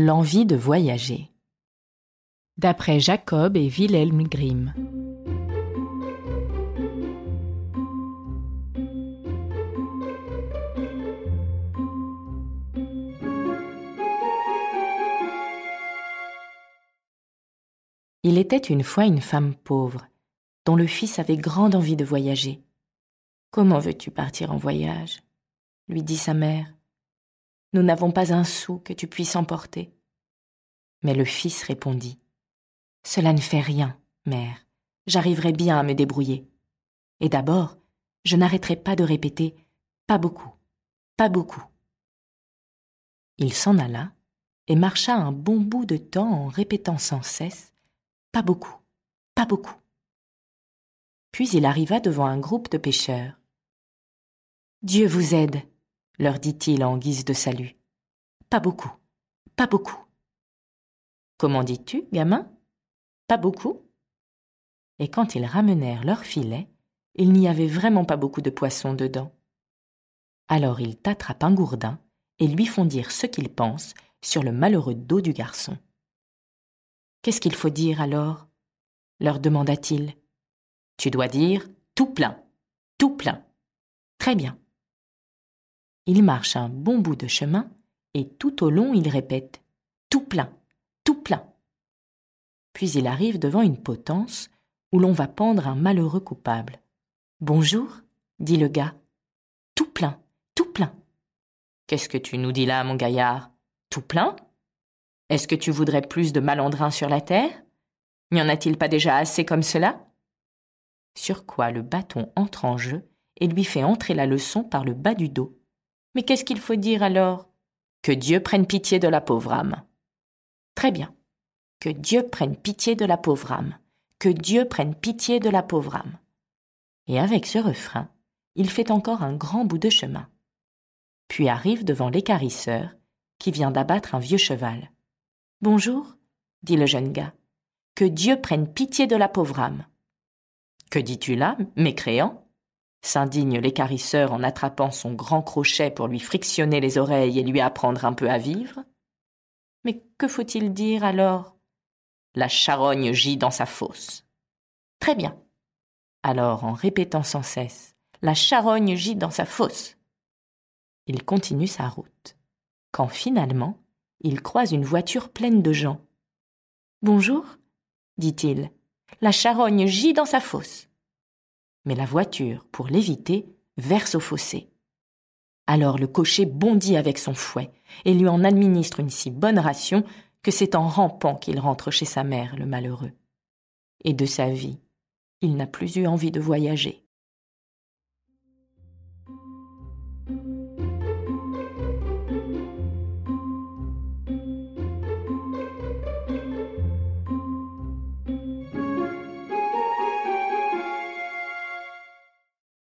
L'envie de voyager. D'après Jacob et Wilhelm Grimm. Il était une fois une femme pauvre, dont le fils avait grande envie de voyager. Comment veux-tu partir en voyage? lui dit sa mère. Nous n'avons pas un sou que tu puisses emporter. Mais le fils répondit. Cela ne fait rien, mère. J'arriverai bien à me débrouiller. Et d'abord, je n'arrêterai pas de répéter pas beaucoup, pas beaucoup. Il s'en alla et marcha un bon bout de temps en répétant sans cesse pas beaucoup, pas beaucoup. Puis il arriva devant un groupe de pêcheurs. Dieu vous aide, leur dit-il en guise de salut. Pas beaucoup, pas beaucoup. Comment dis-tu, gamin? Pas beaucoup Et quand ils ramenèrent leur filet, il n'y avait vraiment pas beaucoup de poissons dedans. Alors ils t'attrapent un gourdin et lui font dire ce qu'ils pensent sur le malheureux dos du garçon. Qu'est-ce qu'il faut dire alors? leur demanda-t-il. Tu dois dire tout plein, tout plein. Très bien. Il marche un bon bout de chemin et tout au long il répète tout plein, tout plein. Puis il arrive devant une potence où l'on va pendre un malheureux coupable. Bonjour, dit le gars. Tout plein, tout plein. Qu'est-ce que tu nous dis là, mon gaillard Tout plein est-ce que tu voudrais plus de malandrins sur la terre N'y en a-t-il pas déjà assez comme cela? Sur quoi le bâton entre en jeu et lui fait entrer la leçon par le bas du dos. Mais qu'est-ce qu'il faut dire alors? Que Dieu prenne pitié de la pauvre âme. Très bien. Que Dieu prenne pitié de la pauvre âme. Que Dieu prenne pitié de la pauvre âme. Et avec ce refrain, il fait encore un grand bout de chemin. Puis arrive devant l'écarisseur, qui vient d'abattre un vieux cheval. Bonjour, dit le jeune gars. Que Dieu prenne pitié de la pauvre âme. Que dis-tu là, mécréant? S'indigne l'écarisseur en attrapant son grand crochet pour lui frictionner les oreilles et lui apprendre un peu à vivre. Mais que faut-il dire alors? La charogne gît dans sa fosse. Très bien. Alors, en répétant sans cesse La charogne gît dans sa fosse, il continue sa route. Quand finalement, il croise une voiture pleine de gens. Bonjour, dit-il. La charogne gît dans sa fosse. Mais la voiture, pour l'éviter, verse au fossé. Alors le cocher bondit avec son fouet et lui en administre une si bonne ration que c'est en rampant qu'il rentre chez sa mère, le malheureux. Et de sa vie, il n'a plus eu envie de voyager.